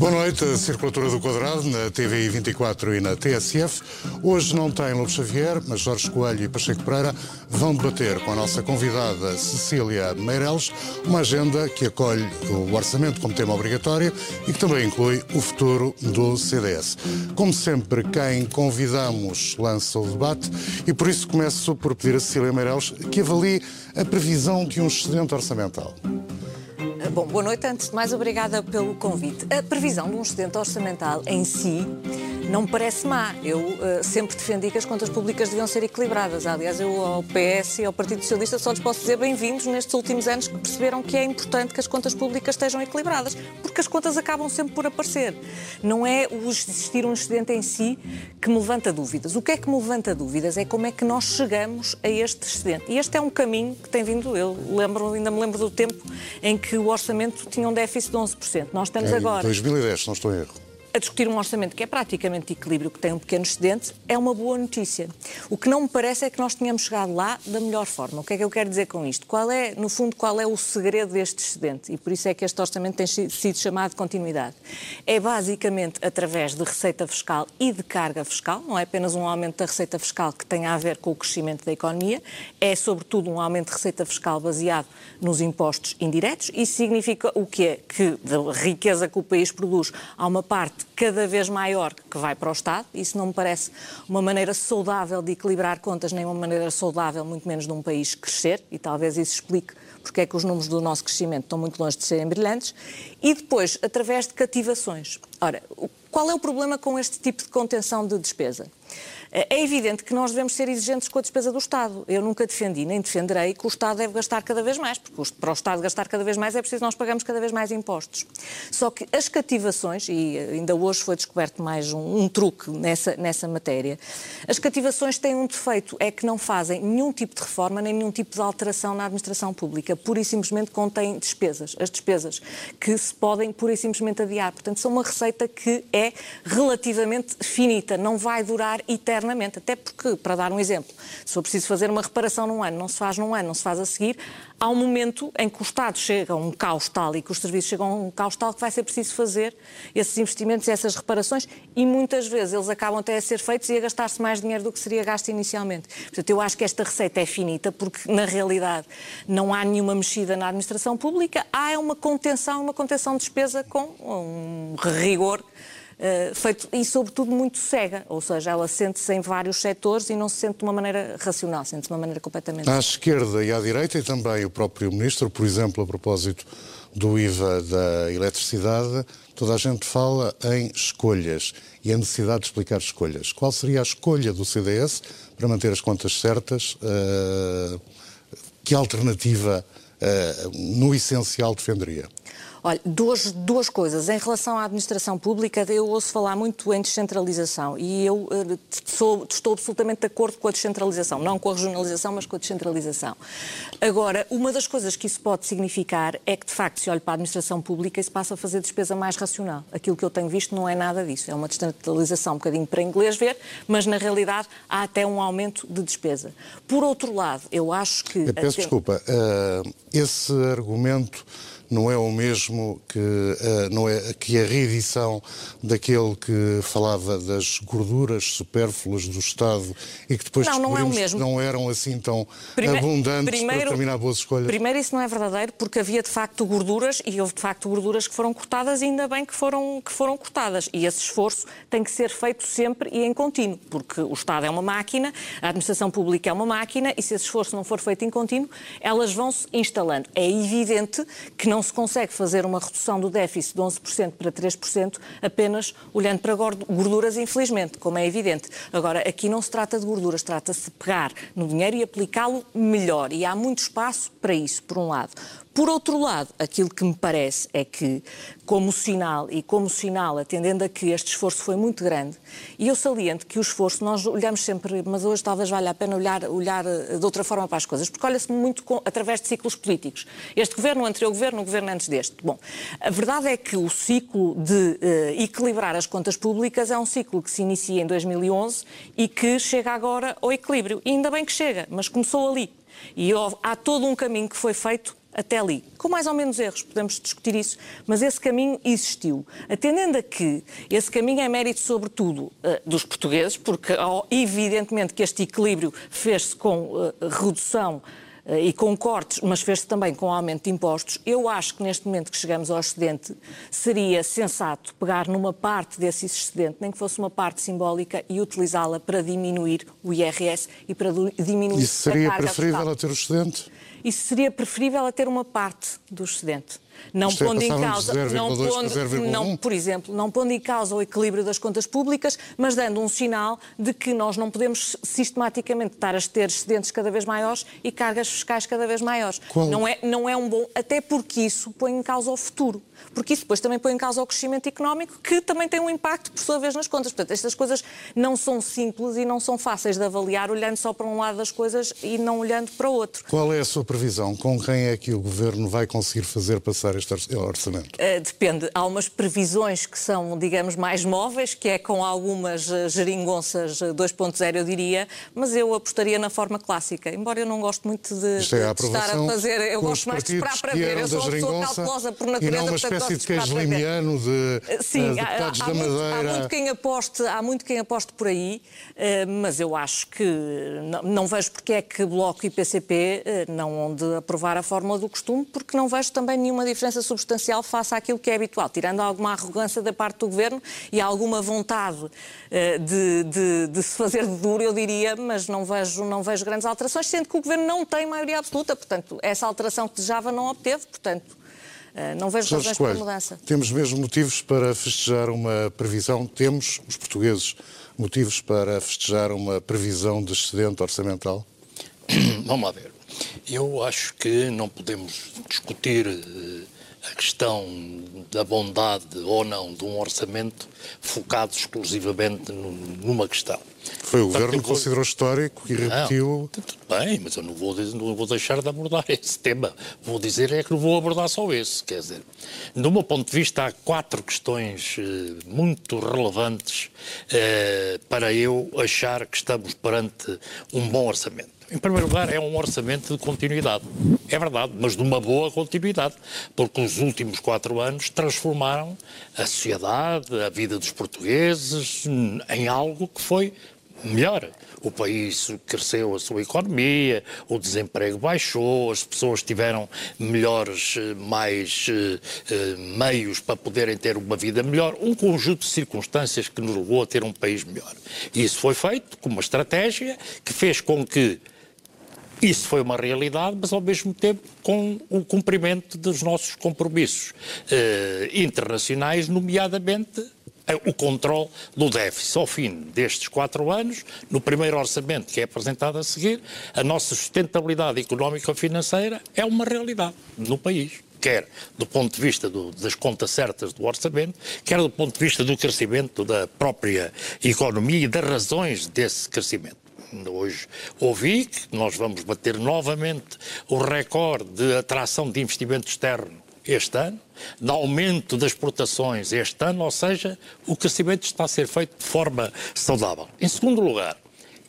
Boa noite, Circulatura do Quadrado na TVI 24 e na TSF. Hoje não tem Lobo Xavier, mas Jorge Coelho e Pacheco Pereira vão debater com a nossa convidada Cecília Meireles uma agenda que acolhe o orçamento como tema obrigatório e que também inclui o futuro do CDS. Como sempre, quem convidamos lança o debate e por isso começo por pedir a Cecília Meireles que avalie a previsão de um excedente orçamental. Bom, boa noite. Antes de mais, obrigada pelo convite. A previsão de um excedente orçamental em si não me parece má. Eu uh, sempre defendi que as contas públicas deviam ser equilibradas. Aliás, eu ao PS e ao Partido Socialista só lhes posso dizer bem-vindos nestes últimos anos que perceberam que é importante que as contas públicas estejam equilibradas, porque as contas acabam sempre por aparecer. Não é o existir um excedente em si que me levanta dúvidas. O que é que me levanta dúvidas é como é que nós chegamos a este excedente. E este é um caminho que tem vindo, eu lembro, ainda me lembro do tempo em que o orçamento tinha um déficit de 11%. Nós estamos em agora... 2010, se não estou em erro a discutir um orçamento que é praticamente de equilíbrio, que tem um pequeno excedente, é uma boa notícia. O que não me parece é que nós tenhamos chegado lá da melhor forma. O que é que eu quero dizer com isto? Qual é, no fundo, qual é o segredo deste excedente? E por isso é que este orçamento tem sido chamado de continuidade. É basicamente através de receita fiscal e de carga fiscal, não é apenas um aumento da receita fiscal que tenha a ver com o crescimento da economia, é sobretudo um aumento de receita fiscal baseado nos impostos indiretos. Isso significa o quê? Que da riqueza que o país produz, há uma parte cada vez maior que vai para o Estado. Isso não me parece uma maneira saudável de equilibrar contas, nem uma maneira saudável, muito menos de um país crescer, e talvez isso explique porque é que os números do nosso crescimento estão muito longe de serem brilhantes, e depois, através de cativações. Ora, qual é o problema com este tipo de contenção de despesa? É evidente que nós devemos ser exigentes com a despesa do Estado. Eu nunca defendi, nem defenderei que o Estado deve gastar cada vez mais, porque para o Estado gastar cada vez mais é preciso nós pagarmos cada vez mais impostos. Só que as cativações, e ainda hoje foi descoberto mais um, um truque nessa, nessa matéria, as cativações têm um defeito, é que não fazem nenhum tipo de reforma, nem nenhum tipo de alteração na administração pública. Pura e simplesmente contêm despesas. As despesas que se podem pura e simplesmente adiar. Portanto, são uma receita que é relativamente finita, não vai durar eternamente internamente. Até porque, para dar um exemplo, se for preciso fazer uma reparação num ano, não se faz num ano, não se faz a seguir, há um momento em que o Estado chega a um caos tal e que os serviços chegam a um caos tal que vai ser preciso fazer esses investimentos essas reparações e muitas vezes eles acabam até a ser feitos e a gastar-se mais dinheiro do que seria gasto inicialmente. Portanto, eu acho que esta receita é finita porque, na realidade, não há nenhuma mexida na administração pública, há uma contenção, uma contenção de despesa com um rigor uh, feito e, sobretudo, muito cega. Ou seja, ela sente-se em vários setores e não se sente de uma maneira racional, sente-se de uma maneira completamente. À esquerda e à direita, e também o próprio Ministro, por exemplo, a propósito do IVA da eletricidade, toda a gente fala em escolhas e a necessidade de explicar escolhas. Qual seria a escolha do CDS para manter as contas certas? Uh, que alternativa, uh, no essencial, defenderia? Olha, duas, duas coisas. Em relação à administração pública, eu ouço falar muito em descentralização e eu uh, sou, estou absolutamente de acordo com a descentralização. Não com a regionalização, mas com a descentralização. Agora, uma das coisas que isso pode significar é que, de facto, se olha para a administração pública se passa a fazer despesa mais racional. Aquilo que eu tenho visto não é nada disso. É uma descentralização um bocadinho para inglês ver, mas na realidade há até um aumento de despesa. Por outro lado, eu acho que. Eu peço desculpa. Uh, esse argumento não é o mesmo que, uh, não é, que a reedição daquele que falava das gorduras supérfluas do Estado e que depois não, não é o mesmo. não eram assim tão Prime abundantes primeiro, para terminar boas escolhas. Primeiro, isso não é verdadeiro, porque havia de facto gorduras e houve de facto gorduras que foram cortadas e ainda bem que foram, que foram cortadas. E esse esforço tem que ser feito sempre e em contínuo, porque o Estado é uma máquina, a administração pública é uma máquina e se esse esforço não for feito em contínuo, elas vão se instalando. É evidente que não não se consegue fazer uma redução do déficit de 11% para 3% apenas olhando para gorduras, infelizmente, como é evidente. Agora, aqui não se trata de gorduras, trata-se de pegar no dinheiro e aplicá-lo melhor. E há muito espaço para isso, por um lado. Por outro lado, aquilo que me parece é que, como sinal, e como sinal, atendendo a que este esforço foi muito grande, e eu saliento que o esforço, nós olhamos sempre, mas hoje talvez valha a pena olhar, olhar eh, de outra forma para as coisas, porque olha-se muito com, através de ciclos políticos. Este governo, o anterior governo, o governo antes deste. Bom, a verdade é que o ciclo de uh, equilibrar as contas públicas é um ciclo que se inicia em 2011 e que chega agora ao equilíbrio. E ainda bem que chega, mas começou ali. E há todo um caminho que foi feito até ali. Com mais ou menos erros, podemos discutir isso, mas esse caminho existiu. Atendendo a que esse caminho é mérito, sobretudo, eh, dos portugueses, porque evidentemente que este equilíbrio fez-se com eh, redução eh, e com cortes, mas fez-se também com aumento de impostos. Eu acho que neste momento que chegamos ao excedente, seria sensato pegar numa parte desse excedente, nem que fosse uma parte simbólica, e utilizá-la para diminuir o IRS e para diminuir Isso seria a carga preferível a ter o excedente? Isso seria preferível a ter uma parte do excedente. Não Isto é pondo em passar um causa, de 0,2 não pondo, 0,1? não, por exemplo, não pondo em causa o equilíbrio das contas públicas, mas dando um sinal de que nós não podemos sistematicamente estar a ter excedentes cada vez maiores e cargas fiscais cada vez maiores. Qual- Não é, não é um bom, até porque isso põe em causa o futuro. Porque isso depois também põe em causa o crescimento económico, que também tem um impacto, por sua vez, nas contas. Portanto, estas coisas não são simples e não são fáceis de avaliar olhando só para um lado das coisas e não olhando para o outro. Qual é a sua previsão? Com quem é que o Governo vai conseguir fazer passar este orç- orçamento? Uh, depende. Há umas previsões que são, digamos, mais móveis, que é com algumas uh, geringonças uh, 2.0, eu diria, mas eu apostaria na forma clássica. Embora eu não goste muito de, Isto é a de estar a fazer. Eu gosto mais de esperar para ver. Eu sou uma pessoa cautelosa por E natureza. não uma espécie gosto de queijo limiano de eh, Sim, há, deputados há da muito, há Madeira. muito quem aposte, há muito quem aposte por aí, eh, mas eu acho que não, não vejo porque é que Bloco e PCP eh, não hão de aprovar a fórmula do costume, porque não vejo também nenhuma diferença substancial face àquilo que é habitual, tirando alguma arrogância da parte do Governo e alguma vontade eh, de, de- de se fazer de duro, eu diria, mas não vejo, não vejo grandes alterações, sendo que o Governo não tem maioria absoluta, portanto, essa alteração que desejava não obteve, portanto, eh, não vejo razões para mudança. temos mesmo motivos para festejar uma previsão, temos, os portugueses, motivos para festejar uma previsão de excedente orçamental? Vamos lá ver. Eu acho que não podemos discutir eh, a questão da bondade ou não de um orçamento focado exclusivamente num- numa questão. Foi o Portanto, Governo que vou- considerou histórico e repetiu. Não, tudo bem, mas eu não vou, não vou deixar de abordar esse tema. Vou dizer é que não vou abordar só esse. Quer dizer, do meu ponto de vista, há quatro questões eh, muito relevantes eh, para eu achar que estamos perante um bom orçamento. Em primeiro lugar, é um orçamento de continuidade. É verdade, mas de uma boa continuidade, porque os últimos quatro anos transformaram a sociedade, a vida dos portugueses, em algo que foi melhor. O país cresceu a sua economia, o desemprego baixou, as pessoas tiveram melhores, eh, mais eh, eh, meios para poderem ter uma vida melhor, um conjunto de circunstâncias que nos levou a ter um país melhor. E isso foi feito com uma estratégia que fez com que isso foi uma realidade, mas ao mesmo tempo com o cumprimento dos nossos compromissos eh, internacionais, nomeadamente eh, o controle do déficit. Ao fim destes quatro anos, no primeiro orçamento que é apresentado a seguir, a nossa sustentabilidade económica-financeira é uma realidade no país. Quer do ponto de vista do- das contas certas do orçamento, quer do ponto de vista do crescimento da própria economia e das razões desse crescimento. Hoje ouvi que nós vamos bater novamente o recorde de atração de investimento externo este ano, de aumento das exportações este ano, ou seja, o crescimento está a ser feito de forma saudável. Em segundo lugar,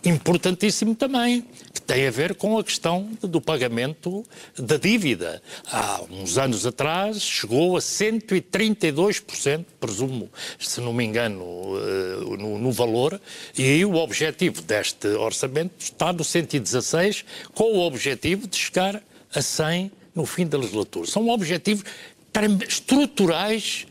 importantíssimo também, que tem a ver com a questão do pagamento da dívida. Há uns anos atrás chegou a 132%, presumo, se não me engano, eh, no, no valor, e o objetivo deste orçamento está no 116, com o objetivo de chegar a 100 no fim da legislatura. São objetivos estruturais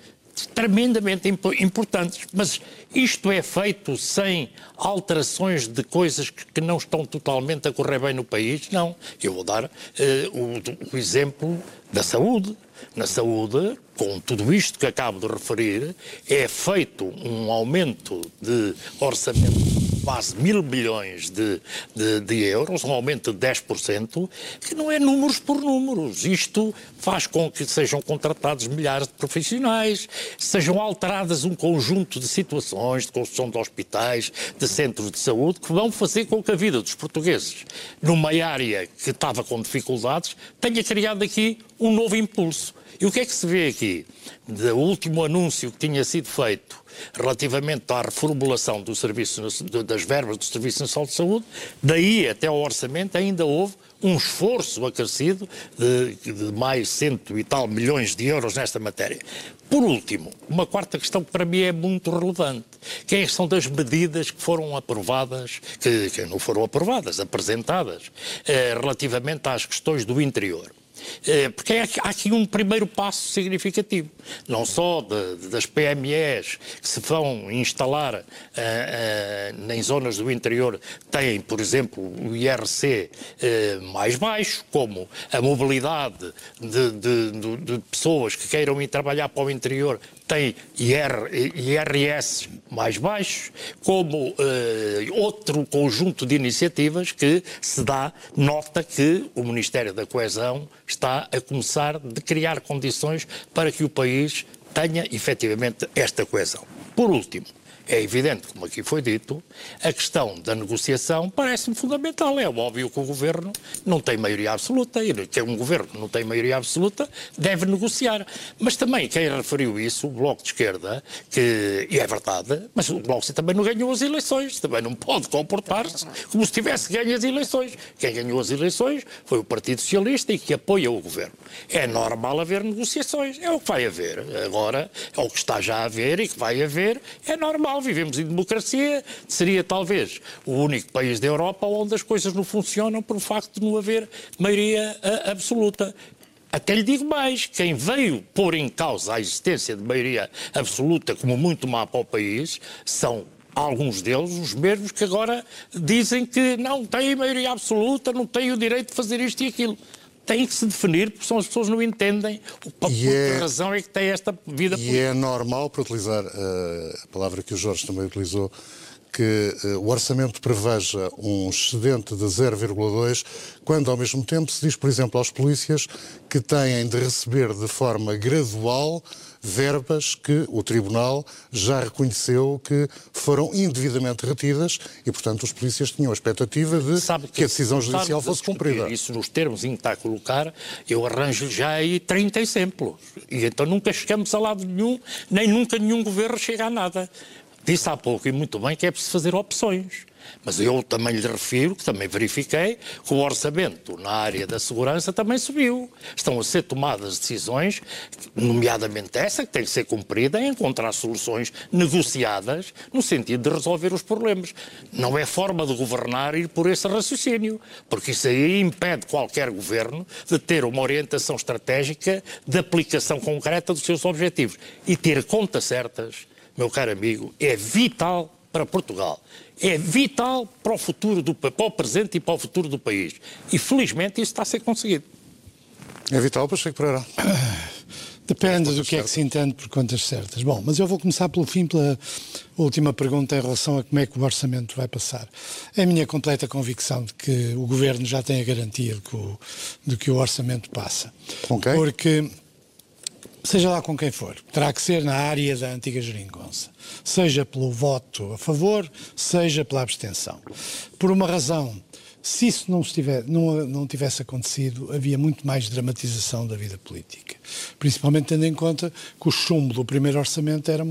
tremendamente impo- importantes, mas isto é feito sem alterações de coisas que, não estão totalmente a correr bem no país? Não. Eu vou dar eh, o, o exemplo da saúde. Na saúde, com tudo isto que acabo de referir, é feito um aumento de orçamento quase mil bilhões de, de, de euros, um aumento de 10%, que não é números por números. Isto faz com que sejam contratados milhares de profissionais, sejam alteradas um conjunto de situações, de construção de hospitais, de centros de saúde, que vão fazer com que a vida dos portugueses, numa área que estava com dificuldades, tenha criado aqui um novo impulso. E o que é que se vê aqui? Do último anúncio que tinha sido feito relativamente à reformulação do serviço, das verbas do Serviço Nacional de Saúde, daí até ao orçamento ainda houve um esforço acrescido de, de mais cento e tal milhões de euros nesta matéria. Por último, uma quarta questão que para mim é muito relevante, que é a questão das medidas que foram aprovadas, que, que não foram aprovadas, apresentadas, eh, relativamente às questões do interior. Eh, porque há aqui um primeiro passo significativo, não só de, das PMEs que se vão instalar uh, uh, em zonas do interior têm, por exemplo, o IRC uh, mais baixo, como a mobilidade de, de, de, de pessoas que queiram ir trabalhar para o interior tem IR, IRS mais baixos, como uh, outro conjunto de iniciativas que se dá nota que o Ministério da Coesão está a começar a criar condições para que o país tenha efetivamente esta coesão. Por último, é evidente, como aqui foi dito, a questão da negociação parece-me fundamental. É óbvio que o governo não tem maioria absoluta e que um governo não tem maioria absoluta deve negociar. Mas também quem referiu isso, o Bloco de Esquerda, que e é verdade, mas o Bloco também não ganhou as eleições, também não pode comportar-se como se tivesse ganho as eleições. Quem ganhou as eleições foi o Partido Socialista e que apoia o governo. É normal haver negociações, é o que vai haver. Agora, é o que está já a haver e que vai haver, é normal vivemos em democracia, seria talvez o único país da Europa onde as coisas não funcionam por facto de não haver maioria uh, absoluta. Até lhe digo mais, quem veio pôr em causa a existência de maioria absoluta como muito má para o país são alguns deles os mesmos que agora dizem que não têm maioria absoluta, não têm o direito de fazer isto e aquilo tem que se definir, porque são as pessoas não entendem por que é, razão é que tem esta vida e política. E é normal, para utilizar uh, a palavra que o Jorge também utilizou, que uh, o orçamento preveja um excedente de 0,2, quando ao mesmo tempo se diz, por exemplo, aos polícias que têm de receber de forma gradual verbas que o Tribunal já reconheceu que foram indevidamente retidas e, portanto, os polícias tinham a expectativa de que, que, a decisão judicial fosse cumprida. Isso nos termos em que está a colocar, eu arranjo já aí 30 exemplos. E então nunca chegamos a lado nenhum, nem nunca nenhum governo chega a nada. Disse há pouco, e muito bem, que é preciso fazer opções. Mas eu também lhe refiro, que também verifiquei, que o orçamento na área da segurança também subiu. Estão a ser tomadas decisões, nomeadamente essa, que tem que ser cumprida, em encontrar soluções negociadas no sentido de resolver os problemas. Não é forma de governar ir por esse raciocínio, porque isso aí impede qualquer governo de ter uma orientação estratégica de aplicação concreta dos seus objetivos. E ter contas certas, meu caro amigo, é vital para Portugal é vital para o futuro do para o presente e para o futuro do país. E felizmente isso está a ser conseguido. É vital para Cheque Pereira. Depende do que é que se entende por contas certas. Bom, mas eu vou começar pelo fim, pela última pergunta em relação a como é que o orçamento vai passar. É a minha completa convicção de que o Governo já tem a garantia de que o, de que o orçamento passa. Okay. Porque seja lá com quem for, terá que ser na área da antiga geringonça, seja pelo voto a favor, seja pela abstenção. Por uma razão se isso não, estiver, não, não tivesse acontecido, havia muito mais dramatização da vida política. Principalmente tendo em conta que o chumbo do primeiro orçamento era,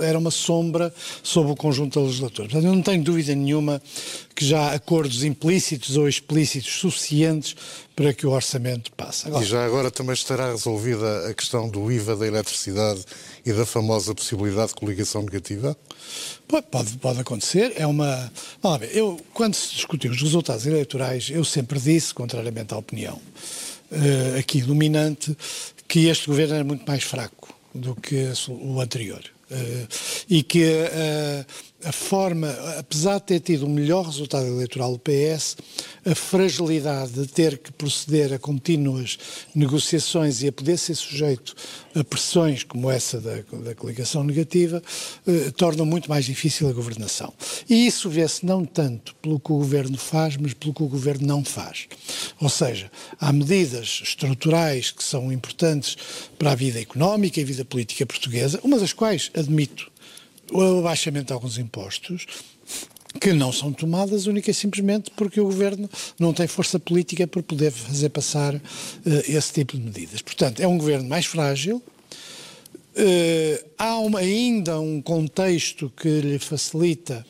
era uma sombra sobre o conjunto da legislatura. Portanto, eu não tenho dúvida nenhuma que já há acordos implícitos ou explícitos suficientes para que o orçamento passe. Agora, e já agora também estará resolvida a questão do IVA da eletricidade e da famosa possibilidade de coligação negativa? Pode, pode acontecer. É uma. Ver, eu, quando se discutiu os resultados eleitorais, eu sempre disse, contrariamente à opinião uh, aqui dominante, que este governo era muito mais fraco do que o anterior. Uh, e que uh, a forma, apesar de ter tido o melhor resultado eleitoral do PS, a fragilidade de ter que proceder a contínuas negociações e a poder ser sujeito a pressões como essa da, da coligação negativa, eh, torna muito mais difícil a governação. E isso vê-se não tanto pelo que o governo faz, mas pelo que o governo não faz. Ou seja, há medidas estruturais que são importantes para a vida económica e a vida política portuguesa, uma das quais, admito, o abaixamento de alguns impostos, que não são tomadas única e simplesmente porque o governo não tem força política para poder fazer passar uh, esse tipo de medidas. Portanto, é um governo mais frágil. Uh, há uma, ainda um contexto que lhe facilita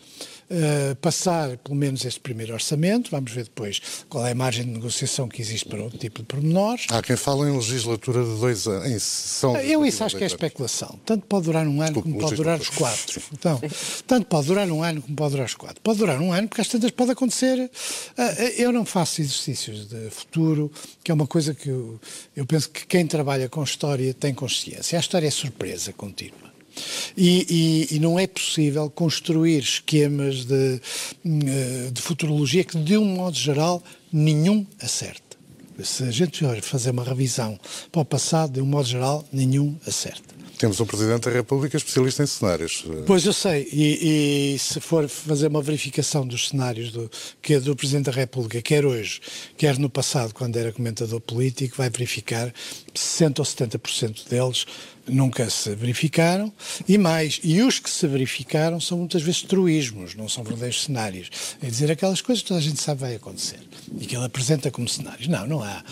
uh, passar pelo menos este primeiro orçamento, vamos ver depois qual é a margem de negociação que existe para outro tipo de pormenores. Há quem fale em legislatura de dois anos, em sessão. Eu isso acho que é especulação. Tanto pode durar um ano como pode durar os quatro. Então, tanto pode durar um ano como pode durar os quatro. Pode durar um ano porque às tantas pode acontecer. Uh, eu não faço exercícios de futuro, que é uma coisa que eu, eu penso que quem trabalha com história tem consciência. A história é surpresa contínua. E, e, e, não é possível construir esquemas de, eh, de futurologia que, de um modo geral, nenhum acerta. Se a gente fazer uma revisão para o passado, de um modo geral, nenhum acerta. Temos um Presidente da República especialista em cenários. Pois eu sei, e, e se for fazer uma verificação dos cenários do, que é do Presidente da República, quer hoje, quer no passado, quando era comentador político, vai verificar 60 ou 70% deles nunca se verificaram, e mais, e os que se verificaram são muitas vezes truísmos, não são verdadeiros cenários. É dizer aquelas coisas que toda a gente sabe vai acontecer e que ele apresenta como cenários. Não, não há.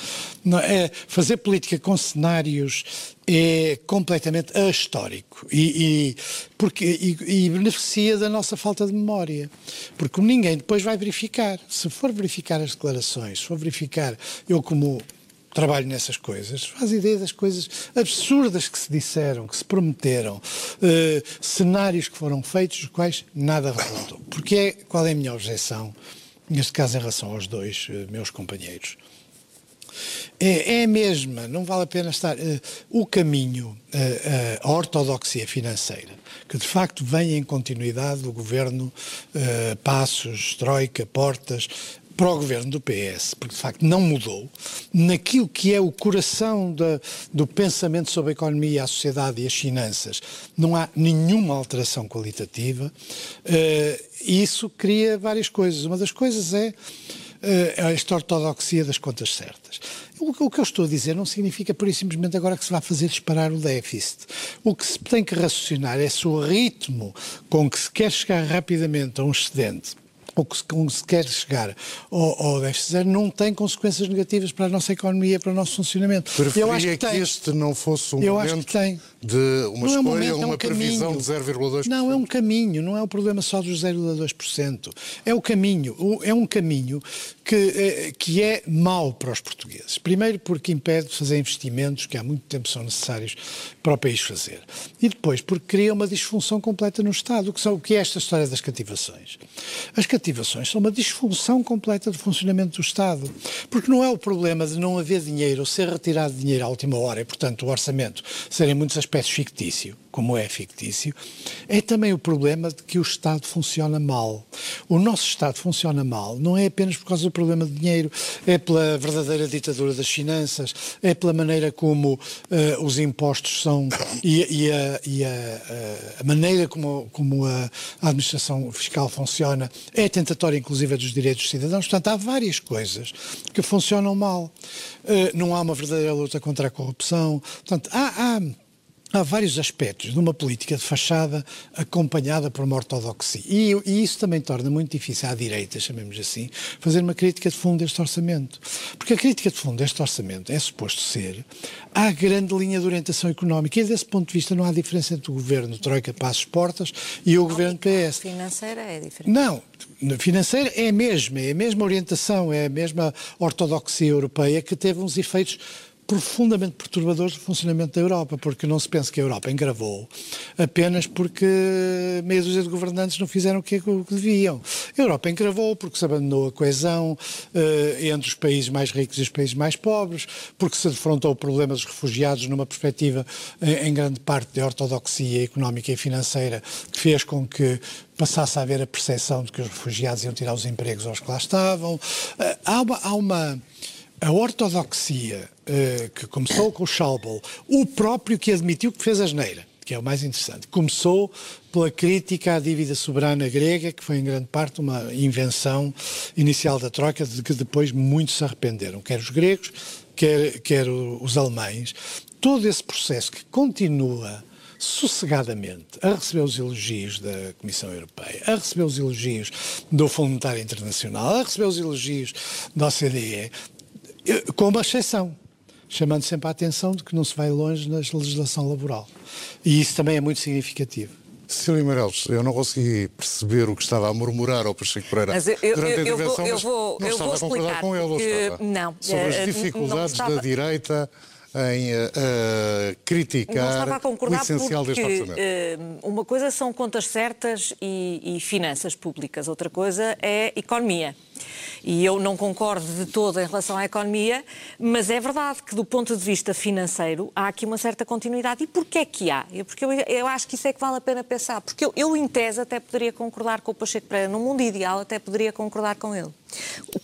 Não, é, fazer política com cenários é completamente ahistórico e, e, porque, e, e beneficia da nossa falta de memória. Porque ninguém depois vai verificar. Se for verificar as declarações, se for verificar, eu como trabalho nessas coisas, faz ideia das coisas absurdas que se disseram, que se prometeram, uh, cenários que foram feitos, dos quais nada resultou. Porque é, qual é a minha objeção, neste caso em relação aos dois uh, meus companheiros? É, é, a mesma, não vale a pena estar. Uh, o caminho, a ortodoxia financeira, que de facto vem em continuidade do governo Passos, Troika, Portas, para o governo do PS, porque de facto não mudou, naquilo que é o coração do pensamento sobre a economia, a sociedade e as finanças, não há nenhuma alteração qualitativa. Uh, isso cria várias coisas. Uma das coisas é uh, esta ortodoxia das contas certas. O, o, que eu estou a dizer não significa, por e simplesmente, agora que se vai fazer disparar o déficit. O que se tem que raciocinar é se o ritmo com que se quer chegar rapidamente a um excedente ou que se quer chegar ao, ao déficit zero não tem consequências negativas para a nossa economia, para o nosso funcionamento. Preferia eu acho que, que tem. este não fosse um eu momento de uma não escolha, é um momento, uma é um previsão caminho. de 0,2%. Não, é um caminho, não é o um problema só dos 0,2%. É o caminho, é um caminho que, eh, que é mau para os portugueses. Primeiro porque impede de fazer investimentos que há muito tempo são necessários para o país fazer. E depois porque cria uma disfunção completa no Estado. O que, são, o que é esta história das cativações? As cativações são uma disfunção completa do funcionamento do Estado. Porque não é o problema de não haver dinheiro ou ser retirado dinheiro à última hora e, portanto, o orçamento ser em muitos aspectos fictício como é fictício, é também o problema de que o Estado funciona mal. O nosso Estado funciona mal não é apenas por causa do problema de dinheiro, é pela verdadeira ditadura das finanças, é pela maneira como uh, os impostos são e, e, a, e a, a, maneira como, como a, administração fiscal funciona, é tentatória inclusive dos direitos dos cidadãos. Portanto, há várias coisas que funcionam mal. Uh, não há uma verdadeira luta contra a corrupção. Portanto, há, há há vários aspectos de uma política de fachada acompanhada por uma ortodoxia. E, e, isso também torna muito difícil à direita, chamemos assim, fazer uma crítica de fundo deste orçamento. Porque a crítica de fundo deste orçamento é suposto ser a grande linha de orientação económica. E desse ponto de vista não há diferença entre o governo Troika Passos Portas e o governo PS. Financeira é diferente. Não, financeira é a mesma, é a mesma orientação, é a mesma ortodoxia europeia que teve uns efeitos profundamente perturbadores do funcionamento da Europa, porque não se pensa que a Europa engravou apenas porque meia dúzia de governantes não fizeram o que, o que deviam. A Europa engravou porque se abandonou a coesão uh, entre os países mais ricos e os países mais pobres, porque se defrontou o problema dos refugiados numa perspectiva, em, em grande parte, de ortodoxia económica e financeira, que fez com que passasse a haver a percepção de que os refugiados iam tirar os empregos aos que lá estavam. Uh, há uma, há uma a ortodoxia uh, que começou com o Schauble, o próprio que admitiu que fez a geneira, que é o mais interessante, começou pela crítica à dívida soberana grega, que foi em grande parte uma invenção inicial da Troika, de que depois muitos se arrependeram, quer os gregos, quer, quer os alemães. Todo esse processo que continua sossegadamente a receber os elogios da Comissão Europeia, a receber os elogios do Fundo Monetário Internacional, a receber os elogios da OCDE, com uma exceção, chamando sempre a atenção de que não se vai longe na legislação laboral. E isso também é muito significativo. Cecília Meirelles, eu não consegui perceber o que estava a murmurar ao Pacheco Pereira Mas eu- eu- durante a eu vou- intervenção, eu mas vou- não eu estava vou a concordar com ele, ou estava? não, Sobre eh, as não dificuldades da direita em eh, eh, Não criticar estava a o concordar essencial porque deste orçamento. eh, uma coisa são contas certas e, e finanças públicas, outra coisa é economia. E eu não concordo de todo em relação à economia, mas é verdade que do ponto de vista financeiro há aqui uma certa continuidade. E porquê é que há? Porque eu, eu acho que isso é que vale a pena pensar. Porque eu, eu, em tese, até poderia concordar com o Pacheco Pereira. No mundo ideal, até poderia concordar com ele.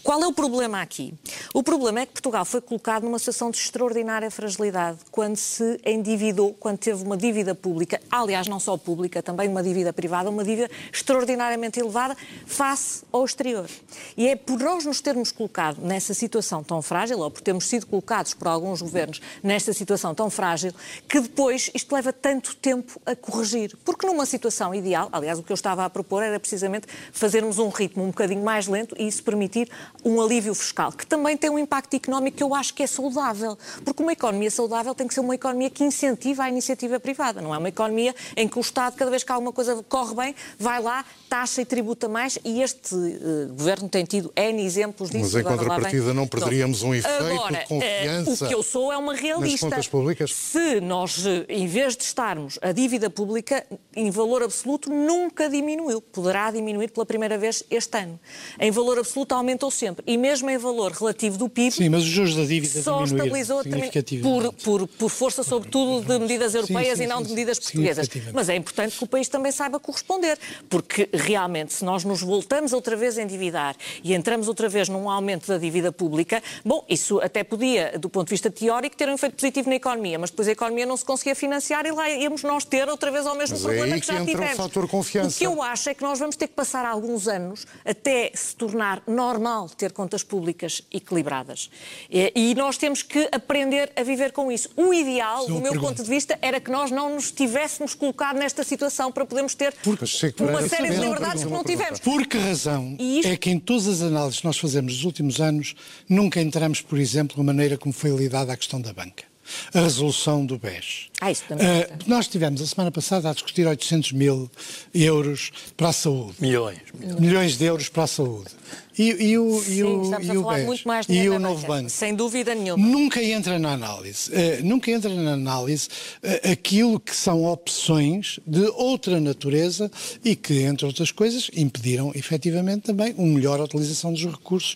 Qual é o problema aqui? O problema é que Portugal foi colocado numa situação de extraordinária fragilidade quando se endividou, quando teve uma dívida pública, aliás, não só pública, também uma dívida privada, uma dívida extraordinariamente elevada face ao exterior. E é por nós nos termos colocado nessa situação tão frágil, ou por termos sido colocados por alguns governos nesta situação tão frágil, que depois isto leva tanto tempo a corrigir. Porque numa situação ideal, aliás, o que eu estava a propor era precisamente fazermos um ritmo um bocadinho mais lento e isso permitir um alívio fiscal, que também tem um impacto económico que eu acho que é saudável. Porque uma economia saudável tem que ser uma economia que incentiva a iniciativa privada, não é uma economia em que o Estado, cada vez que alguma coisa corre bem, vai lá, taxa e tributa mais e este eh, governo tem tido N exemplos disso. Mas em contrapartida não perderíamos um efeito de Agora, eh, confiança o que eu sou é uma realista. contas públicas? Se nós, eh, em vez de estarmos a dívida pública, em valor absoluto, nunca diminuiu. Poderá diminuir pela primeira vez este ano. Em valor absoluto aumentou sempre. E mesmo em valor relativo do PIB, Sim, mas os juros da dívida só estabilizou também por, por, por força, sobretudo, de medidas europeias sim, e não sim, de sim. medidas portuguesas. Mas é importante que o país também saiba corresponder, porque realmente, se nós nos voltamos outra vez a endividar e entramos outra vez num aumento da dívida pública, bom, isso até podia, do ponto de vista teórico, ter um efeito positivo na economia, mas depois a economia não se conseguia financiar e lá íamos nós ter outra vez ao mesmo Mas é problema aí que que já entra o tivemos. fator confiança. O que eu acho é que nós vamos ter que passar alguns anos até se tornar normal ter contas públicas equilibradas. E, e nós temos que aprender a viver com isso. O ideal, do meu pergunta. ponto de vista, era que nós não nos tivéssemos colocado nesta situação para podermos ter Pacheco uma série de liberdades que não tivemos. Por que razão isto- é que em todas as análises que nós fazemos nos últimos anos nunca entramos, por exemplo, na maneira como foi lidada a questão da banca? A resolução do BES. Ah, isso também. Ah, nós estivemos a semana passada a discutir 800 mil euros para a saúde. Milhões. milhões. Milhões de euros para a saúde. E, e o, e Sim, o, estamos e a o falar BES. muito mais e o novo banco. Sem dúvida nenhuma. Nunca entra na análise, eh, nunca entra na análise eh, aquilo que são opções de outra natureza e que, entre outras coisas, impediram efetivamente também uma melhor utilização dos recursos,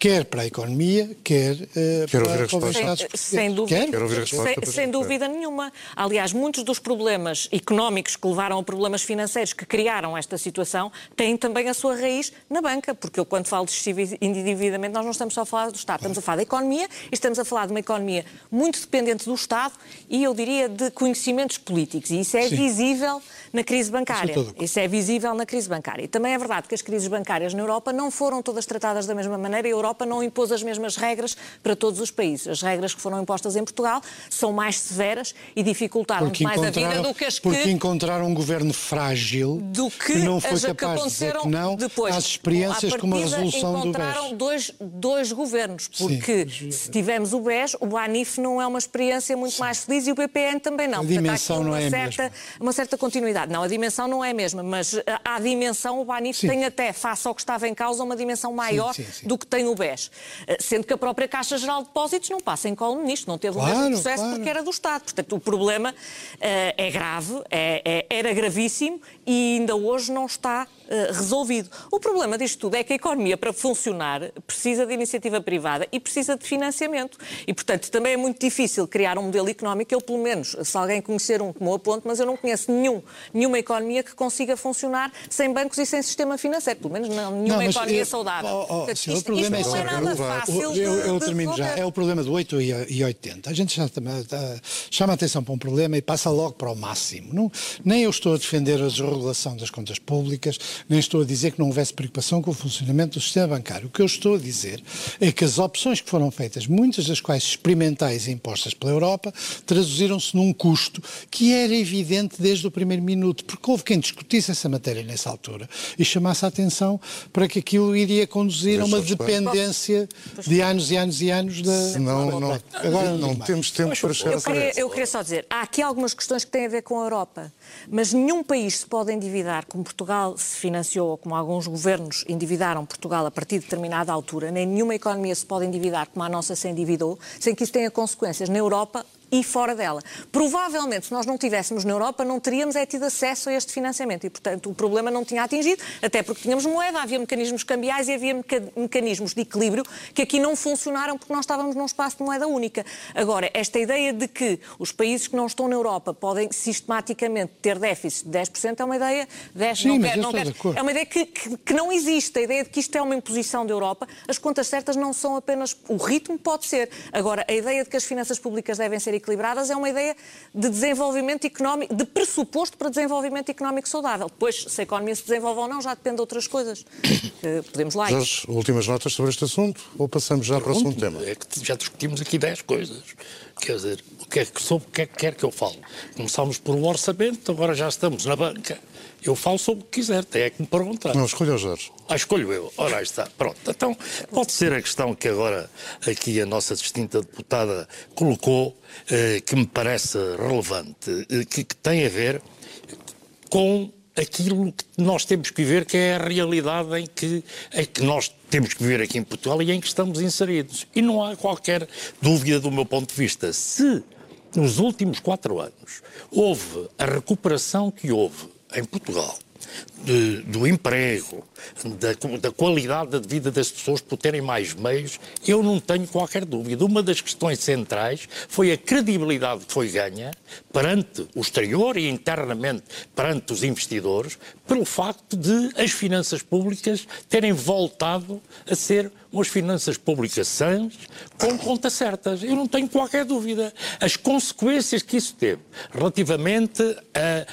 quer para a economia, quer eh, Quero ouvir a para, os resposta. Estados Sem, sem dúvida, Quer? Quero ouvir a resposta sem, sem dúvida nenhuma. Aliás, muitos dos problemas económicos que levaram a problemas financeiros que criaram esta situação têm também a sua raiz na banca, porque eu, quando falo de excessivo endividamento, nós não estamos só a falar do Estado, estamos a falar da economia e estamos a falar de uma economia muito dependente do Estado e, eu diria, de conhecimentos políticos. E isso é Sim. visível na crise bancária. Isso é. Isso é visível na crise bancária. E também é verdade que as crises bancárias na Europa não foram todas tratadas da mesma maneira a Europa não impôs as mesmas regras para todos os países. As regras que foram impostas em Portugal são mais severas e dificultaram Porque mais a vida encontraram, do que as porque que encontraram um governo frágil do que, não foi as que capaz de dizer aconteceram que não depois. às experiências À como a partida, resolução do encontraram BES. dois, dois governos, porque Sim. se tivermos o BES, o ANIF não é uma experiência muito mais feliz e o BPN também não. A Portanto, dimensão aqui não uma é a certa, mesma. uma certa continuidade. Não, a dimensão não é a mesma, mas ah, à dimensão o ANIF Sim. tem até, face ao que estava em causa, uma dimensão maior sim, sim. do que tem o BES. Ah, Sendo que a própria Caixa Geral de Depósitos não passa em colo nisto, não teve o Claro, mesmo processo claro. porque era do Estado. Portanto, o problema eh, é grave, é- é- era gravíssimo e ainda hoje não está eh, resolvido. O problema disto tudo é que a economia, para funcionar, precisa de iniciativa privada e precisa de financiamento. E, portanto, também é muito difícil criar um modelo económico. Eu, pelo menos, se alguém conhecer um como eu aponto, mas eu não conheço nenhum, nenhuma economia que consiga funcionar sem bancos e sem sistema financeiro. Pelo menos não, nenhuma Não, economia eu- saudável. oh, oh, Portanto, sim, o isto, problema isto é não é sério. nada Eu- fácil eu, eu de termino já. É o problema do 8 e e 80. A gente já tá, chama a atenção para um problema e passa logo para o máximo. Não, nem eu estou a defender a desregulação das contas públicas, nem estou a dizer que não houvesse preocupação com o funcionamento do sistema bancário. O que eu estou a dizer é que as opções que foram feitas, muitas das quais experimentais e impostas pela Europa, traduziram-se num custo que era evidente desde o primeiro minuto, porque houve quem discutisse essa matéria nessa altura e chamasse a atenção para que aquilo iria conduzir a uma dependência de anos e anos e anos da. Não, não, Agora não, não temos tempo para chegar eu queria, eu queria só dizer, há aqui algumas questões que têm a ver com a Europa, mas nenhum país se pode endividar como Portugal se financiou ou como alguns governos endividaram Portugal a partir de determinada altura, nem nenhuma economia se pode endividar como a nossa se endividou, sem que isso tenha consequências na Europa e fora dela. Provavelmente, se nós não tivéssemos na Europa, não teríamos é tido acesso a este financiamento e, portanto, o problema não tinha atingido, até porque tínhamos moeda, havia mecanismos cambiais e havia meca mecanismos de equilíbrio que aqui não funcionaram porque nós estávamos num espaço de moeda única. Agora, esta ideia de que os países que não estão na Europa podem sistematicamente ter déficit de 10% é uma ideia, 10, Sim, não quer, não quer, é uma ideia que, que, que não existe. A ideia de que isto é uma imposição da Europa, as contas certas não são apenas. O ritmo pode ser. Agora, a ideia de que as finanças públicas devem ser equilibradas é uma ideia de desenvolvimento económico, de pressuposto para desenvolvimento económico saudável. Depois, se a economia se desenvolve ou não, já depende de outras coisas. Podemos lá. Jorge, últimas notas sobre este assunto ou passamos já para o segundo tema? É que já discutimos aqui 10 coisas. Quer dizer, o que é que, sobre o que é que quer que eu fale? Começámos por um orçamento, agora já estamos na banca. Eu falo sobre o que quiser, tem é que me perguntar. Não, escolha o Jorge. Ah, escolho eu. Ora, aí está. Pronto. Então, pode ser a questão que agora aqui a nossa distinta deputada colocou, eh, que me parece relevante, eh, que, que tem a ver com aquilo que nós temos que ver, que é a realidade em que, em que nós temos que viver aqui em Portugal e em que estamos inseridos. E não há qualquer dúvida do meu ponto de vista. Se nos últimos quatro anos houve a recuperação que houve em Portugal de, do emprego, da, da, qualidade de vida das pessoas por terem mais meios, eu não tenho qualquer dúvida. Uma das questões centrais foi a credibilidade que foi ganha perante o exterior e internamente perante os investidores, pelo facto de as finanças públicas terem voltado a ser umas finanças públicas sãs, com contas certas. Eu não tenho qualquer dúvida. As consequências que isso teve relativamente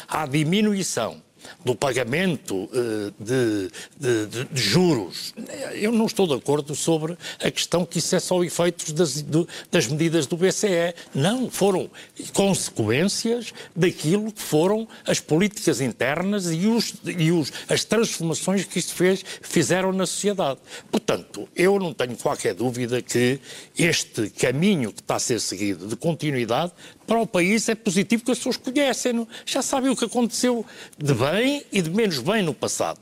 à diminuição do pagamento uh, de, de, de, juros. Eu não estou de acordo sobre a questão que isso é só efeitos das, das medidas do BCE. Não, foram consequências daquilo que foram as políticas internas e, os, e os, as transformações que isto fez, fizeram na sociedade. Portanto, eu não tenho qualquer dúvida que este caminho que está a ser seguido de continuidade para o país é positivo que as pessoas conhecem. Já sabem o que aconteceu de bem e de menos bem no passado.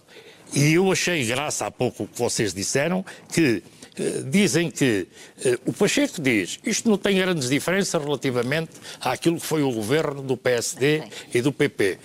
E eu achei graça há pouco que vocês disseram, que dizem que uh, o Pacheco diz isto não tem grandes diferenças relativamente àquilo que foi o governo do PSD e do PP.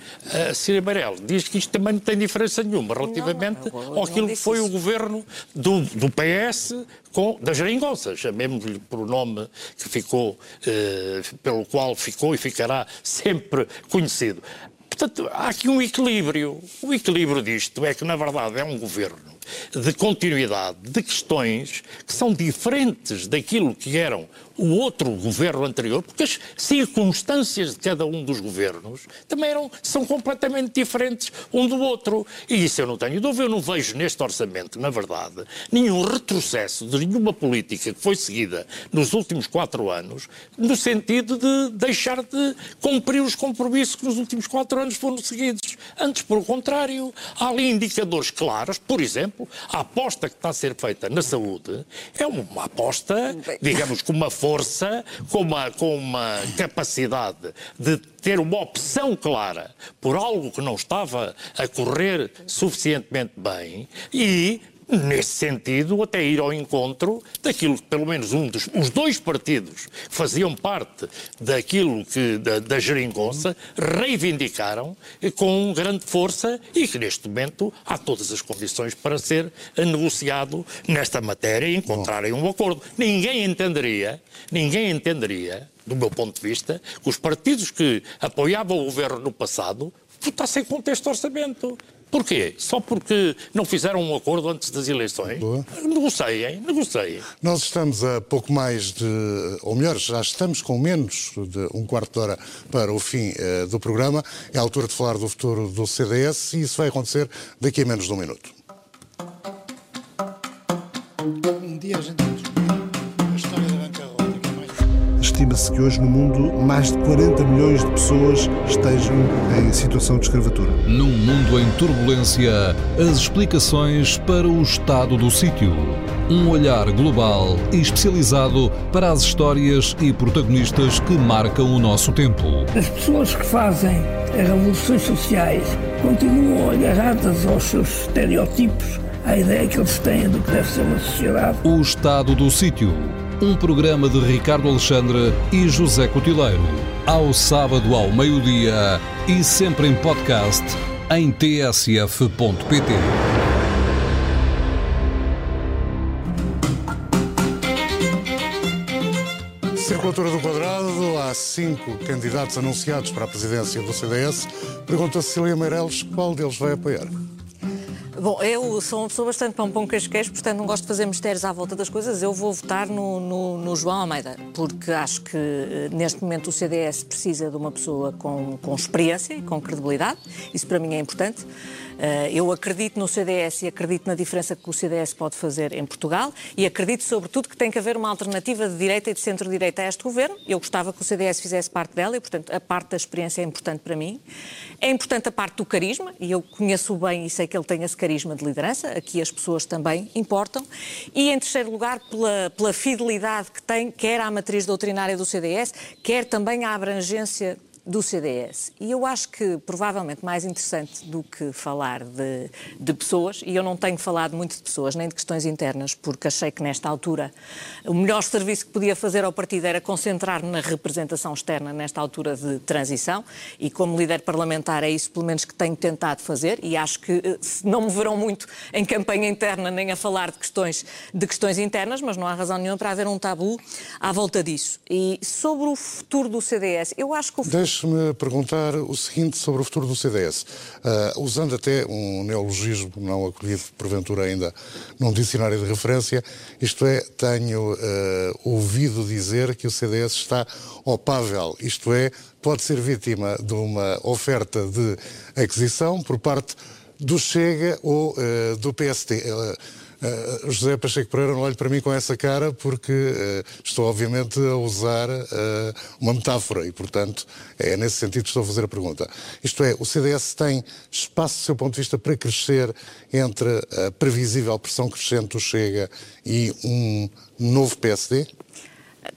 A Cira Amarelo diz que isto também não tem diferença nenhuma relativamente não, àquilo que foi isso. o governo do, do PS com, das geringonças, chamemos-lhe por o nome que ficou, uh, pelo qual ficou e ficará sempre conhecido. Portanto, há aqui um equilíbrio. O equilíbrio disto é que, na verdade, é um governo de continuidade de questões que são diferentes daquilo que eram o outro governo anterior, porque as circunstâncias de cada um dos governos também eram, são completamente diferentes um do outro. E isso eu não tenho dúvida, eu não vejo neste orçamento, na verdade, nenhum retrocesso de nenhuma política que foi seguida nos últimos quatro anos, no sentido de deixar de cumprir os compromissos que nos últimos quatro anos foram seguidos. Antes, pelo contrário, há ali indicadores claros, por exemplo, a aposta que está a ser feita na saúde é uma aposta, digamos, com uma força força, com uma, com uma capacidade de ter uma opção clara por algo que não estava a correr suficientemente bem e nesse sentido, até ir ao encontro daquilo que pelo menos um dos os dois partidos que faziam parte daquilo que da, da geringonça reivindicaram com grande força e que neste momento há todas as condições para ser negociado nesta matéria e encontrarem um acordo. Ninguém entenderia, ninguém entenderia, do meu ponto de vista, que os partidos que apoiavam o governo no passado votassem contra este orçamento Porquê? Só porque não fizeram um acordo antes das eleições? Boa. Negociem, negociem. Nós estamos a pouco mais de, ou melhor, já estamos com menos de um quarto de hora para o fim uh, do programa. É a altura de falar do futuro do CDS e isso vai acontecer daqui a menos de um minuto. Um dia a gente estima-se que hoje no mundo mais de 40 milhões de pessoas estejam em situação de escravatura. Num mundo em turbulência, as explicações para o estado do sítio. Um olhar global e especializado para as histórias e protagonistas que marcam o nosso tempo. As pessoas que fazem as revoluções sociais continuam agarradas aos seus estereótipos, à ideia que eles têm do que deve ser uma sociedade. O estado do sítio um programa de Ricardo Alexandre e José Cotileiro. Ao sábado ao meio-dia e sempre em podcast em tsf.pt. Circulatura do Quadrado, há cinco candidatos anunciados para a presidência do CDS. Pergunta Cecília Meireles qual deles vai apoiar. Bom, eu sou uma pessoa bastante pão pão queijo, portanto não gosto de fazer mistérios à volta das coisas. Eu vou votar no, no, no, João Almeida, porque acho que eh, neste momento o CDS precisa de uma pessoa com, com experiência e com credibilidade. Isso para mim é importante. Eh, eu acredito no CDS e acredito na diferença que o CDS pode fazer em Portugal e acredito, sobretudo, que tem que haver uma alternativa de direita e de centro-direita a este governo. Eu gostava que o CDS fizesse parte dela e, portanto, a parte da experiência é importante para mim. É importante a parte do carisma e eu conheço bem e sei que ele tem esse carisma de liderança. Aqui as pessoas também importam. E, em terceiro lugar, pela, pela fidelidade que tem, quer à matriz doutrinária do CDS, quer também à abrangência do CDS. E eu acho que provavelmente mais interessante do que falar de, de, pessoas, e eu não tenho falado muito de pessoas, nem de questões internas, porque achei que nesta altura o melhor serviço que podia fazer ao partido era concentrar-me na representação externa nesta altura de transição, e como líder parlamentar é isso pelo menos que tenho tentado fazer, e acho que eh, não me verão muito em campanha interna nem a falar de questões, de questões internas, mas não há razão nenhuma para haver um tabu à volta disso. E sobre o futuro do CDS, eu acho que o futuro Deixe-me perguntar o seguinte sobre o futuro do CDS. Uh, usando até um neologismo não acolhido, porventura, ainda num dicionário de referência, isto é, tenho uh, ouvido dizer que o CDS está opável, isto é, pode ser vítima de uma oferta de aquisição por parte do Chega ou uh, do PST. Uh, José Pacheco Pereira não olhe para mim com essa cara porque uh, estou obviamente a usar uh, uma metáfora e, portanto, é nesse sentido que estou a fazer a pergunta. Isto é, o CDS tem espaço, do seu ponto de vista, para crescer entre a previsível pressão crescente do Chega e um novo PSD?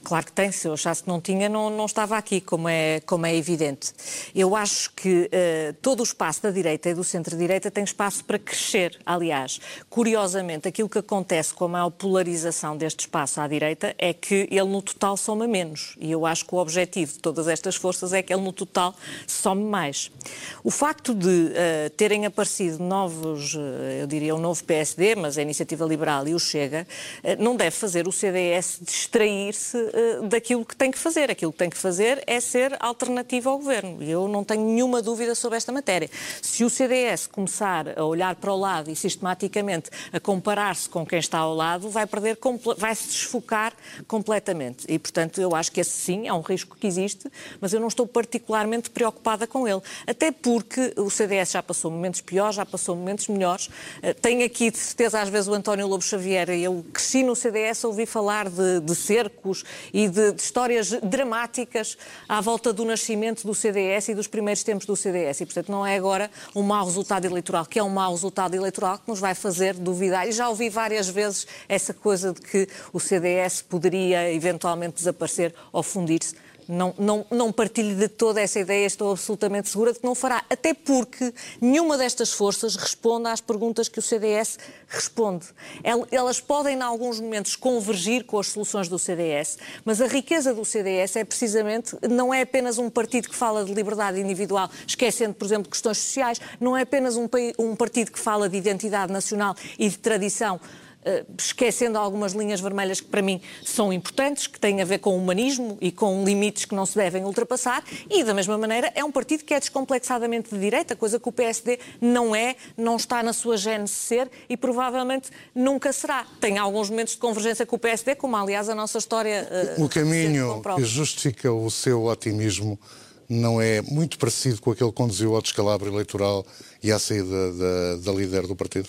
Claro que tem, se eu achasse que não tinha, não, não estava aqui, como é, como é evidente. Eu acho que uh, todo o espaço da direita e do centro-direita tem espaço para crescer. Aliás, curiosamente, aquilo que acontece com a maior polarização deste espaço à direita é que ele no total soma menos. E eu acho que o objetivo de todas estas forças é que ele no total some mais. O facto de uh, terem aparecido novos, uh, eu diria um novo PSD, mas a Iniciativa Liberal e o Chega, não deve fazer o CDS distrair-se uh, daquilo que tem que fazer. Aquilo que tem que fazer é ser alternativo ao governo. E eu não tenho nenhuma dúvida sobre esta matéria. Se o CDS começar a olhar para o lado e sistematicamente a comparar-se com quem está ao lado, vai perder, vai se desfocar completamente. E, portanto, eu acho que esse sim é um risco que existe, mas eu não estou particularmente preocupada com ele. Até porque o CDS já passou momentos piores, já passou momentos melhores. Uh, tenho aqui, de certeza, às vezes o António Lobo Xavier, eu cresci no CDS, ouvi falar de, de cercos e de, de, histórias dramáticas à volta do nascimento do CDS e dos primeiros tempos do CDS. E, portanto, não é agora um mau resultado eleitoral, que é um mau resultado eleitoral que nos vai fazer duvidar. E já ouvi várias vezes essa coisa de que o CDS poderia eventualmente desaparecer ou fundir-se não, não, não partilho de toda essa ideia, estou absolutamente segura de que não fará. Até porque nenhuma destas forças responde às perguntas que o CDS responde. Elas podem, em alguns momentos, convergir com as soluções do CDS, mas a riqueza do CDS é precisamente, não é apenas um partido que fala de liberdade individual, esquecendo, por exemplo, questões sociais, não é apenas um, um partido que fala de identidade nacional e de tradição esquecendo algumas linhas vermelhas que para mim são importantes, que têm a ver com o humanismo e com limites que não se devem ultrapassar, e da mesma maneira é um partido que é descomplexadamente de direita, coisa que o PSD não é, não está na sua gênese ser e provavelmente nunca será. Tem alguns momentos de convergência com o PSD, como aliás a nossa história. Uh, o caminho que justifica o seu otimismo não é muito parecido com aquele que conduziu ao descalabro eleitoral e à saída da, da líder do partido?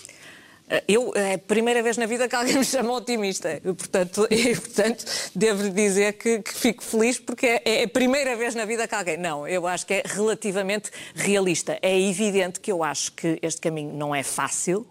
Eu, é a primeira vez na vida que alguém me chama otimista. Portanto, eu, portanto devo-lhe dizer que, que, fico feliz porque é, é, a primeira vez na vida que alguém. Não, eu acho que é relativamente realista. É evidente que eu acho que este caminho não é fácil.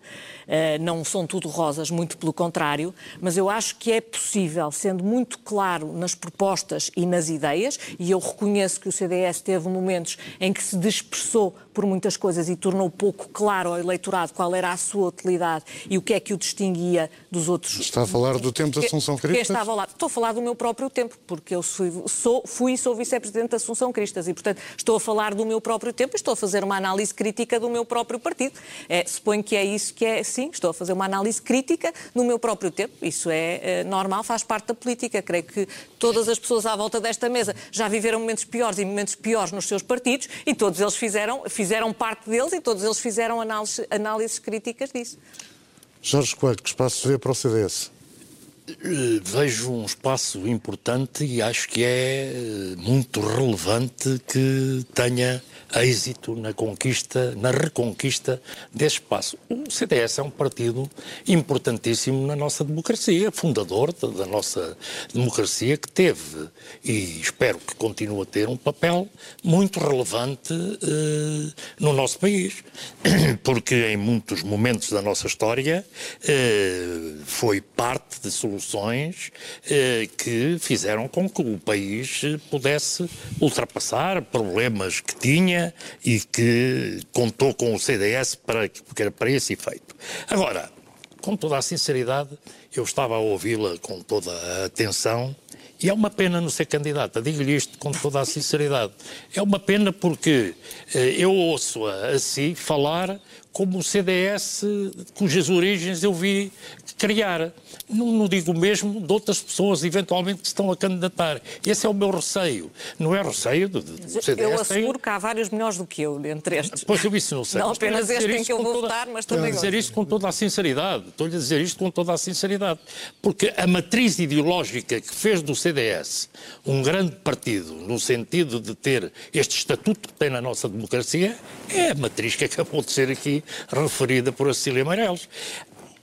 Eh, não são tudo rosas, muito pelo contrário, mas eu acho que é possível, sendo muito claro nas propostas e nas ideias, e eu reconheço que o CDS teve momentos em que se dispersou por muitas coisas e tornou pouco claro ao eleitorado qual era a sua utilidade e o que é que o distinguia dos outros. Está a falar do tempo da Assunção Cristas? Estava lá. Estou a falar do meu próprio tempo, porque eu fui, sou, fui e sou vice-presidente da Assunção Cristas e, portanto, estou a falar do meu próprio tempo e estou a fazer uma análise crítica do meu próprio partido. É, suponho que é isso que é sim, estou a fazer uma análise crítica no meu próprio tempo. Isso é, é normal, faz parte da política. Creio que todas as pessoas à volta desta mesa já viveram momentos piores e momentos piores nos seus partidos e todos eles fizeram, fizeram parte deles e todos eles fizeram análises, análises críticas disso. Jorge Coelho, que espaço vê para o CDS? Eh, vejo um espaço importante e acho que é eh, muito relevante que tenha êxito na conquista, na reconquista desse espaço. O CDS é um partido importantíssimo na nossa democracia, fundador da nossa democracia, que teve e espero que continue a ter um papel muito relevante eh, no nosso país, porque em muitos momentos da nossa história eh, foi parte de soluções eh, que fizeram com que o país pudesse ultrapassar problemas que tinha e que contou com o CDS para, para esse efeito. Agora, com toda a sinceridade, eu estava a ouvi-la com toda a atenção e é uma pena não ser candidata. Digo-lhe isto com toda a sinceridade. É uma pena porque eh, eu ouço-a assim falar como o CDS, cujas origens eu vi criar. Não, não, digo mesmo de outras pessoas, eventualmente, que estão a candidatar. Esse é o meu receio. Não é receio do, do CDS. Eu asseguro que há vários melhores do que eu entre estes. Pois eu isso não sei. Não apenas este em que eu vou toda, votar, mas também Estou a dizer isto com toda a sinceridade. Estou-lhe a dizer isto com toda a sinceridade. Porque a matriz ideológica que fez do CDS um grande partido, no sentido de ter este estatuto que tem na nossa democracia, é a matriz que acabou de ser aqui referida por Cecília Meireles.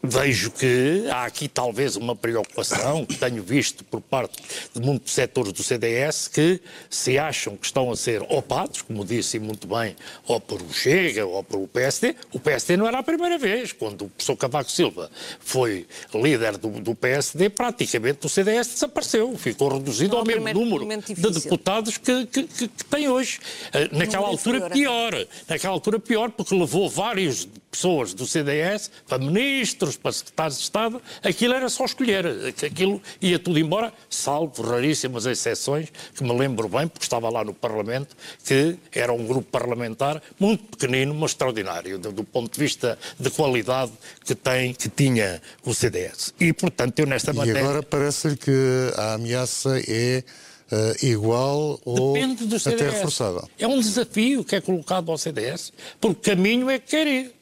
Vejo que há aqui talvez uma preocupação que tenho visto por parte de muitos setores do CDS que se acham que estão a ser opados, como disse muito bem, ou por o Chega ou por o PSD. O PSD não era a primeira vez. Quando o professor Cavaco Silva foi líder do, do PSD, praticamente o CDS desapareceu. Ficou reduzido ao mesmo número de deputados que, que, que, que tem hoje. Eh, naquela altura pior. Naquela altura pior, porque levou várias pessoas do CDS para ministros, para secretários de Estado, aquilo era só escolher, aquilo ia tudo embora, salvo raríssimas exceções, que me lembro bem, porque estava lá no Parlamento, que era um grupo parlamentar muito pequenino, mas extraordinário, do, do ponto de vista de qualidade que, tem, que tinha o CDS. E, portanto, eu nesta matéria... E agora parece-lhe que a ameaça é Uh, igual ou até reforçada. É um desafio que é colocado ao CDS, porque o caminho é que quer ir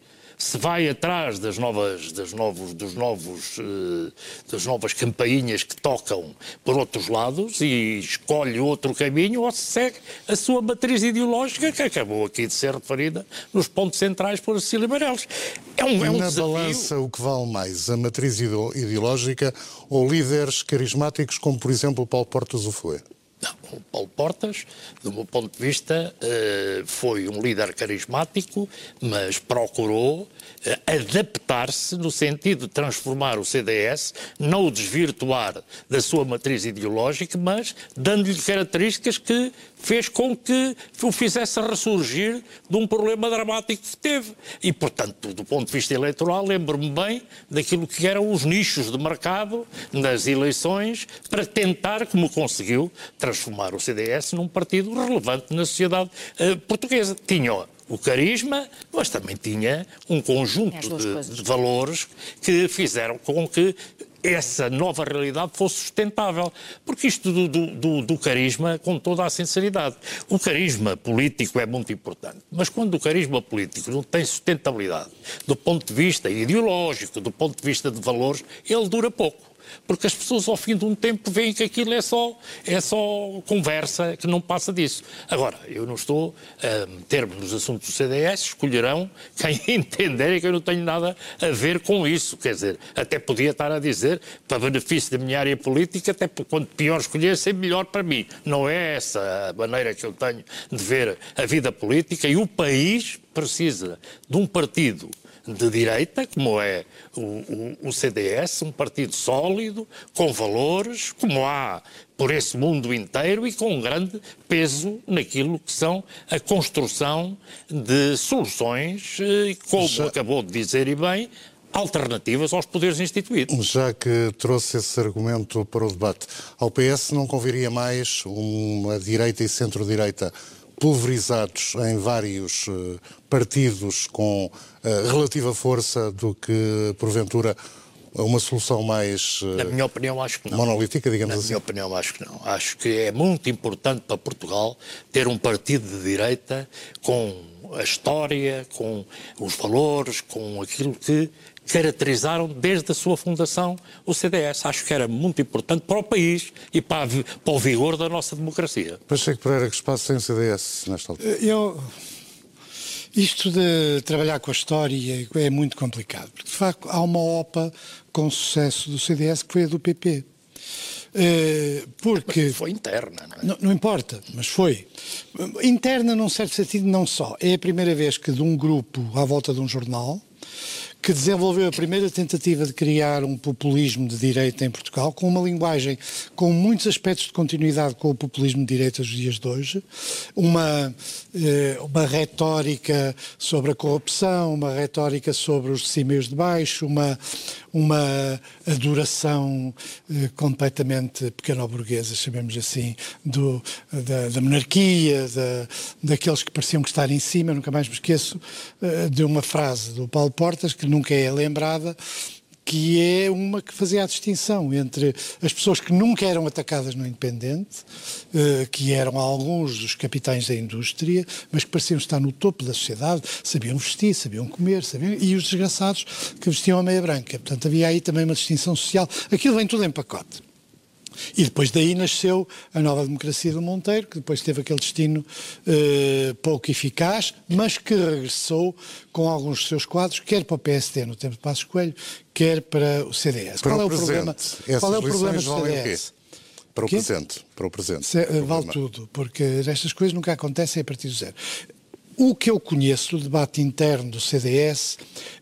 se vai atrás das novas, das novos, dos novos, uh, das novas campainhas que tocam por outros lados e escolhe outro caminho ou se segue a sua matriz ideológica que acabou aqui de ser referida nos pontos centrais por Cecília Meirelles. É um, é um Na desafio. balança, o que vale mais, a matriz ideológica ou líderes carismáticos como, por exemplo, Paulo Portas o foi? Não, Paulo Portas, do meu ponto de vista, eh, foi um líder carismático, mas procurou eh, adaptar-se no sentido de transformar o CDS, não o desvirtuar da sua matriz ideológica, mas dando-lhe características que fez com que o fizesse ressurgir de um problema dramático que teve. E, portanto, do ponto de vista eleitoral, lembro-me bem daquilo que eram os nichos de mercado nas eleições para tentar, como conseguiu, transformar o CDS num partido relevante na sociedade uh, portuguesa. Tinha o carisma, mas também tinha um conjunto de, de valores que fizeram com que essa nova realidade fosse sustentável. Porque isto do, do, do, carisma, com toda a sinceridade, o carisma político é muito importante, mas quando o carisma político não tem sustentabilidade do ponto de vista ideológico, do ponto de vista de valores, ele dura pouco porque as pessoas ao fim de um tempo veem que aquilo é só, é só conversa, que não passa disso. Agora, eu não estou a meter-me nos assuntos do CDS, escolherão quem entender e que eu não tenho nada a ver com isso. Quer dizer, até podia estar a dizer, para benefício da minha área política, até quanto pior escolher, sempre melhor para mim. Não é essa a maneira que eu tenho de ver a vida política e o país precisa de um partido de direita, como é o, o, o, CDS, um partido sólido, com valores, como há por esse mundo inteiro e com um grande peso naquilo que são a construção de soluções, eh, como Já... acabou de dizer e bem, alternativas aos poderes instituídos. Já que trouxe esse argumento para o debate, ao PS não conviria mais uma direita e centro-direita pulverizados em vários eh, partidos com eh, relativa força do que, porventura, uma solução mais Na minha opinião, acho que não. monolítica, digamos Na assim? Na minha opinião, acho que não. Acho que é muito importante para Portugal ter um partido de direita com a história, com os valores, com aquilo que caracterizaram desde a sua fundação o CDS. Acho que era muito importante para o país e para, para o vigor da nossa democracia. Pacheco Pereira, que espaço tem o CDS nesta altura? Eu... Isto de trabalhar com a história é muito complicado, porque de facto há uma OPA com sucesso do CDS que foi a do PP. Eh, porque mas foi interna, não, é? não, não importa, mas foi. Interna, num certo sentido, não só. É a primeira vez que de um grupo à volta de um jornal que desenvolveu a primeira tentativa de criar um populismo de direita em Portugal, com uma linguagem com muitos aspectos de continuidade com o populismo de direita dos dias de hoje, uma, eh, uma retórica sobre a corrupção, uma retórica sobre os de cima e os de baixo, uma, uma adoração eh, completamente pequeno-burguesa, chamemos assim, do, da, da monarquia, da, daqueles que pareciam que estar em cima. nunca mais me esqueço eh, de uma frase do Paulo Portas que nunca é lembrada, que é uma que fazia a distinção entre as pessoas que nunca eram atacadas no Independente, eh, que eram alguns dos capitães da indústria, mas que pareciam estar no topo da sociedade, sabiam vestir, sabiam comer, sabiam, e os desgraçados que vestiam a meia branca. Portanto, havia aí também uma distinção social. Aquilo vem tudo em pacote. E depois daí nasceu a nova democracia do Monteiro, que depois teve aquele destino eh, pouco eficaz, mas que regressou com alguns dos seus quadros, quer para o PSD no tempo de Passos Coelho, quer para o CDS. Para qual, o é o problema, qual é o problema do CDS? Para o presente. Para o presente. Se, eh, vale tudo, porque estas coisas nunca acontecem a partir do zero. O que eu conheço do debate interno do CDS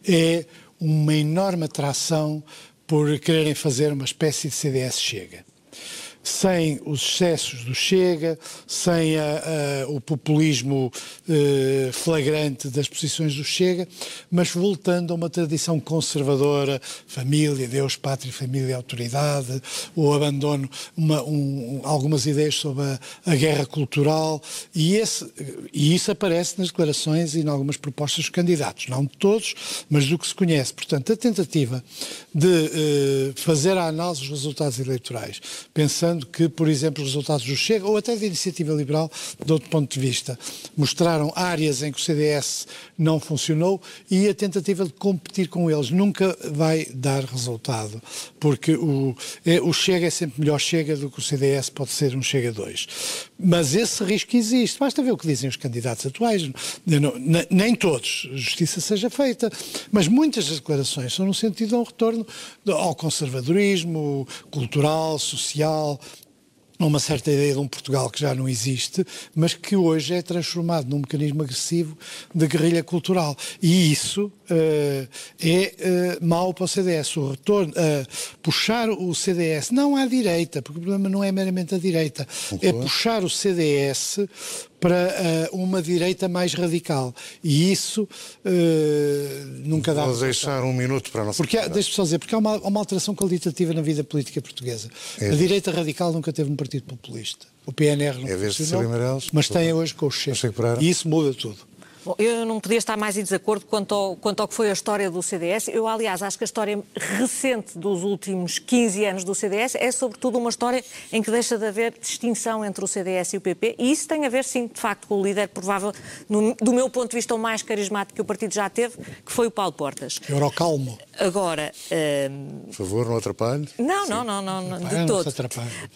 é uma enorme atração por quererem fazer uma espécie de CDS Chega sem os excessos do Chega, sem a, a, o populismo eh, flagrante das posições do Chega, mas voltando a uma tradição conservadora, família, Deus, pátria, família, autoridade, o abandono, uma, um, algumas ideias sobre a, a, guerra cultural, e, esse, e isso aparece nas declarações e em algumas propostas dos candidatos, não de todos, mas do que se conhece. Portanto, a tentativa de eh, fazer a análise dos resultados eleitorais, pensando que, por exemplo, os resultados do Chega, ou até da Iniciativa Liberal, de outro ponto de vista, mostraram áreas em que o CDS não funcionou e a tentativa de competir com eles nunca vai dar resultado, porque o, é, o Chega é sempre melhor Chega do que o CDS pode ser um Chega 2. Mas esse risco existe. Basta ver o que dizem os candidatos atuais. Não, nem todos, justiça seja feita, mas muitas das declarações são no sentido de um retorno ao conservadorismo cultural, social, uma certa ideia de um Portugal que já não existe, mas que hoje é transformado num mecanismo agressivo de guerrilha cultural. E isso uh, é uh, mau para o CDS. O retorno, uh, puxar o CDS, não à direita, porque o problema não é meramente a direita, é puxar o CDS para uh, uma direita mais radical. E isso uh, nunca dá. Vou deixar um minuto para a nossa. Porque deixa-me só dizer, porque há uma, uma, alteração qualitativa na vida política portuguesa. É. A direita radical nunca teve um partido populista. O PNR não é funcionou, mas tem hoje com o Chega. E isso muda tudo. Bom, eu não podia estar mais em desacordo quanto ao, quanto ao que foi a história do CDS. Eu, aliás, acho que a história recente dos últimos 15 anos do CDS é, sobretudo, uma história em que deixa de haver distinção entre o CDS e o PP. E isso tem a ver, sim, de facto, com o líder provável, no, do meu ponto de vista, o mais carismático que o partido já teve, que foi o Paulo Portas. Eurocalmo. Agora. Hum... Por favor, não atrapalhe. Não, não, não, não, não, de todo.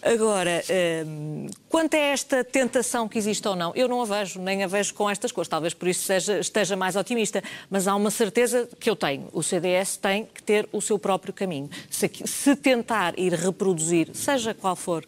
Agora, hum, quanto a esta tentação que existe ou não, eu não a vejo, nem a vejo com estas coisas. Talvez por isso seja, esteja mais otimista. Mas há uma certeza que eu tenho: o CDS tem que ter o seu próprio caminho. Se, se tentar ir reproduzir, seja qual for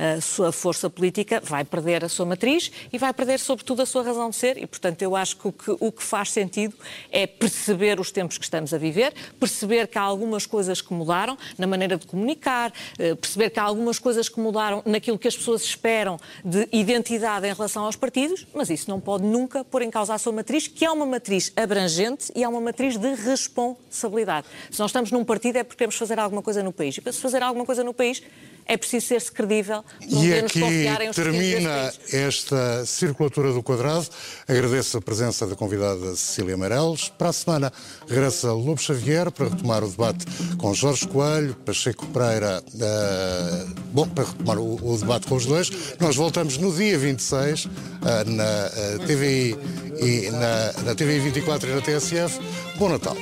a sua força política, vai perder a sua matriz e vai perder, sobretudo, a sua razão de ser. E, portanto, eu acho que o que, o que faz sentido é perceber os tempos que estamos a viver, perceber que há algumas coisas que mudaram na maneira de comunicar, eh, perceber que há algumas coisas que mudaram naquilo que as pessoas esperam de identidade em relação aos partidos, mas isso não pode nunca pôr em causa a sua matriz, que é uma matriz abrangente e é uma matriz de responsabilidade. Se nós estamos num partido é porque queremos fazer alguma coisa no país. E para se fazer alguma coisa no país, é preciso ser-se credível. E aqui termina esta circulatura do quadrado. Agradeço a presença da convidada Cecília Meireles. Para a semana regressa Lobo Xavier para retomar o debate com Jorge Coelho, Pacheco Pereira, uh, bom, para retomar o, o, debate com os dois. Nós voltamos no dia 26 uh, eh, na uh, TVI e na, na TVI 24 e na TSF. Bom Natal.